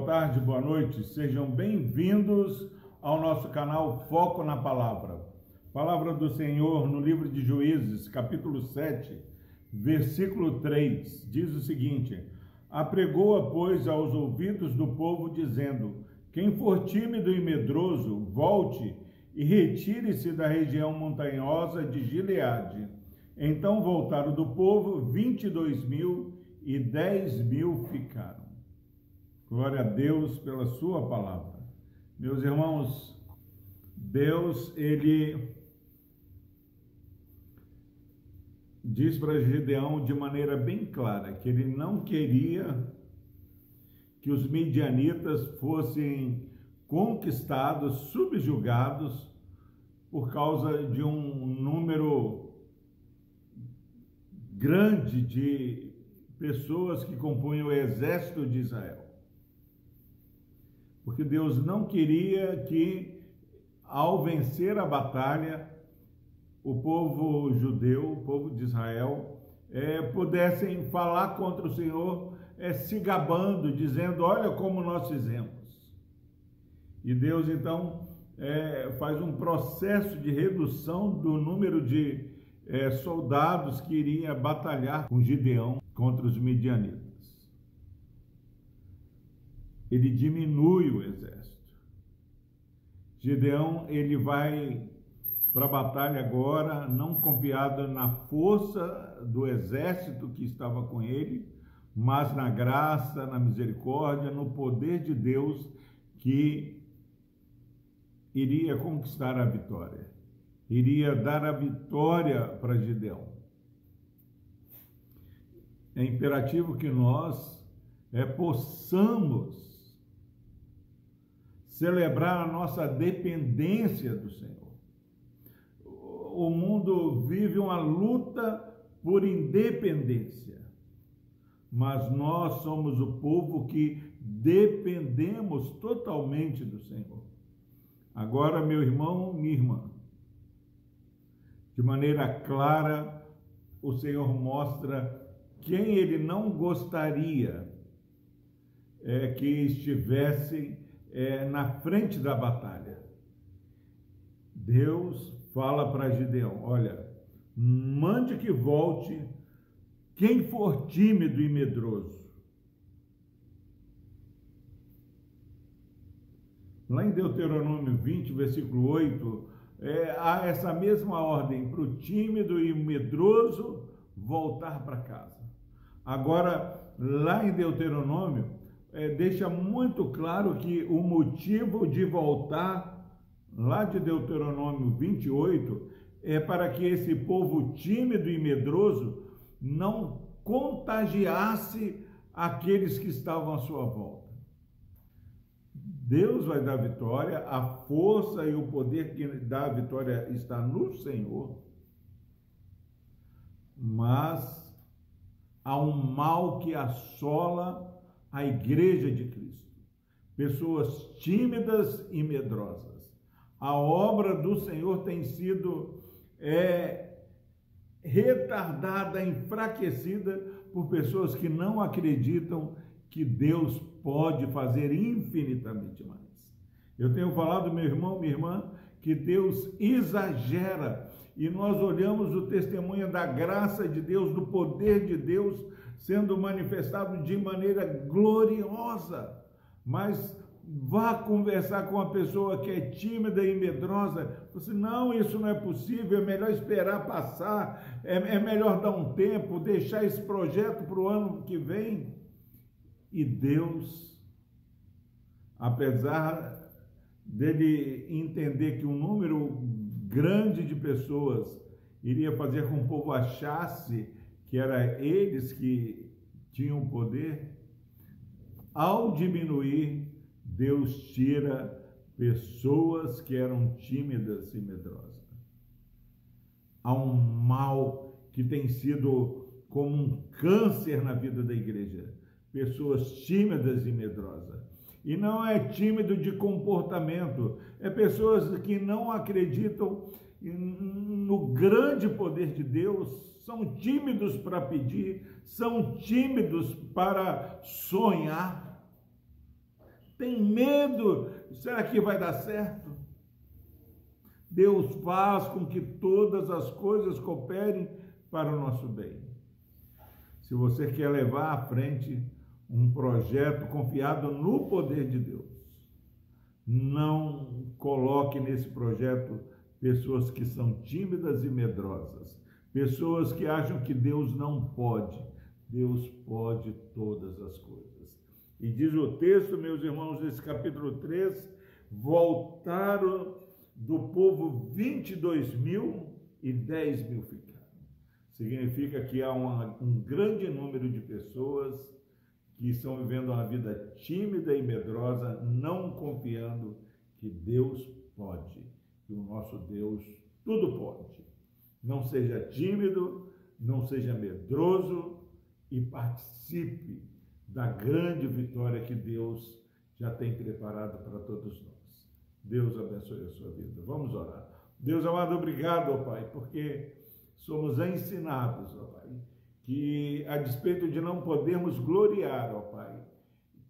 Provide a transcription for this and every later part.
boa tarde, boa noite. Sejam bem-vindos ao nosso canal Foco na Palavra. Palavra do Senhor no livro de Juízes, capítulo 7, versículo 3, diz o seguinte: Apregou-a, pois, aos ouvidos do povo, dizendo: Quem for tímido e medroso, volte e retire-se da região montanhosa de Gileade. Então voltaram do povo vinte e dois mil e dez mil ficaram. Glória a Deus pela sua palavra. Meus irmãos, Deus, ele diz para Gideão de maneira bem clara que ele não queria que os midianitas fossem conquistados, subjugados por causa de um número grande de pessoas que compunham o exército de Israel. Porque Deus não queria que, ao vencer a batalha, o povo judeu, o povo de Israel, é, pudessem falar contra o Senhor, é, se gabando, dizendo: Olha como nós fizemos. E Deus então é, faz um processo de redução do número de é, soldados que iriam batalhar com Gideão contra os midianitas. Ele diminui o exército. Gideão ele vai para a batalha agora, não confiado na força do exército que estava com ele, mas na graça, na misericórdia, no poder de Deus que iria conquistar a vitória, iria dar a vitória para Gideão. É imperativo que nós é, possamos celebrar a nossa dependência do Senhor o mundo vive uma luta por independência. Mas nós somos o povo que dependemos totalmente do Senhor. Agora, meu irmão, minha irmã, de maneira clara, o Senhor mostra quem ele não gostaria é, que estivesse é, na frente da batalha. Deus fala para Gideão: Olha, mande que volte quem for tímido e medroso. Lá em Deuteronômio 20, versículo 8, é, há essa mesma ordem para o tímido e medroso voltar para casa. Agora, lá em Deuteronômio, é, deixa muito claro que o motivo de voltar lá de Deuteronômio 28, é para que esse povo tímido e medroso não contagiasse aqueles que estavam à sua volta. Deus vai dar vitória, a força e o poder que dá a vitória está no Senhor, mas há um mal que assola a igreja de Cristo. Pessoas tímidas e medrosas a obra do Senhor tem sido é, retardada, enfraquecida por pessoas que não acreditam que Deus pode fazer infinitamente mais. Eu tenho falado, meu irmão, minha irmã, que Deus exagera e nós olhamos o testemunho da graça de Deus, do poder de Deus sendo manifestado de maneira gloriosa, mas vá conversar com uma pessoa que é tímida e medrosa. Você, não, isso não é possível, é melhor esperar passar, é, é melhor dar um tempo, deixar esse projeto para o ano que vem. E Deus, apesar dele entender que um número grande de pessoas iria fazer com que o povo achasse que era eles que tinham poder, ao diminuir Deus tira pessoas que eram tímidas e medrosas. Há um mal que tem sido como um câncer na vida da igreja. Pessoas tímidas e medrosas. E não é tímido de comportamento, é pessoas que não acreditam no grande poder de Deus, são tímidos para pedir, são tímidos para sonhar tem medo, será que vai dar certo? Deus faz com que todas as coisas cooperem para o nosso bem. Se você quer levar à frente um projeto confiado no poder de Deus, não coloque nesse projeto pessoas que são tímidas e medrosas, pessoas que acham que Deus não pode. Deus pode todas as coisas. E diz o texto, meus irmãos, nesse capítulo 3, voltaram do povo 22 mil e 10 mil ficaram. Significa que há uma, um grande número de pessoas que estão vivendo uma vida tímida e medrosa, não confiando que Deus pode, que o nosso Deus tudo pode. Não seja tímido, não seja medroso e participe da grande vitória que Deus já tem preparado para todos nós. Deus abençoe a sua vida. Vamos orar. Deus amado, obrigado, ó Pai, porque somos ensinados, ó Pai, que a despeito de não podermos gloriar, ó Pai,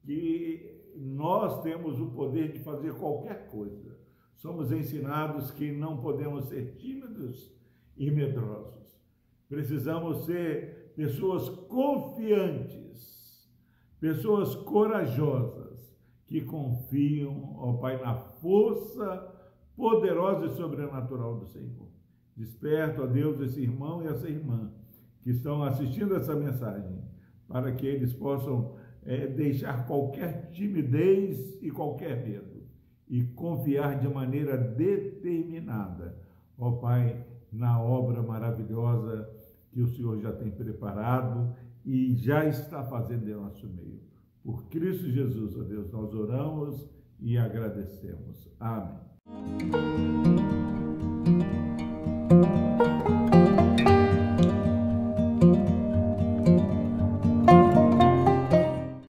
que nós temos o poder de fazer qualquer coisa. Somos ensinados que não podemos ser tímidos e medrosos. Precisamos ser pessoas confiantes pessoas corajosas que confiam, ó Pai, na força poderosa e sobrenatural do Senhor. Desperta, ó Deus, esse irmão e essa irmã que estão assistindo essa mensagem, para que eles possam é, deixar qualquer timidez e qualquer medo e confiar de maneira determinada, ó Pai, na obra maravilhosa que o Senhor já tem preparado e já está fazendo em nosso meio. Por Cristo Jesus, ó Deus, nós oramos e agradecemos. Amém.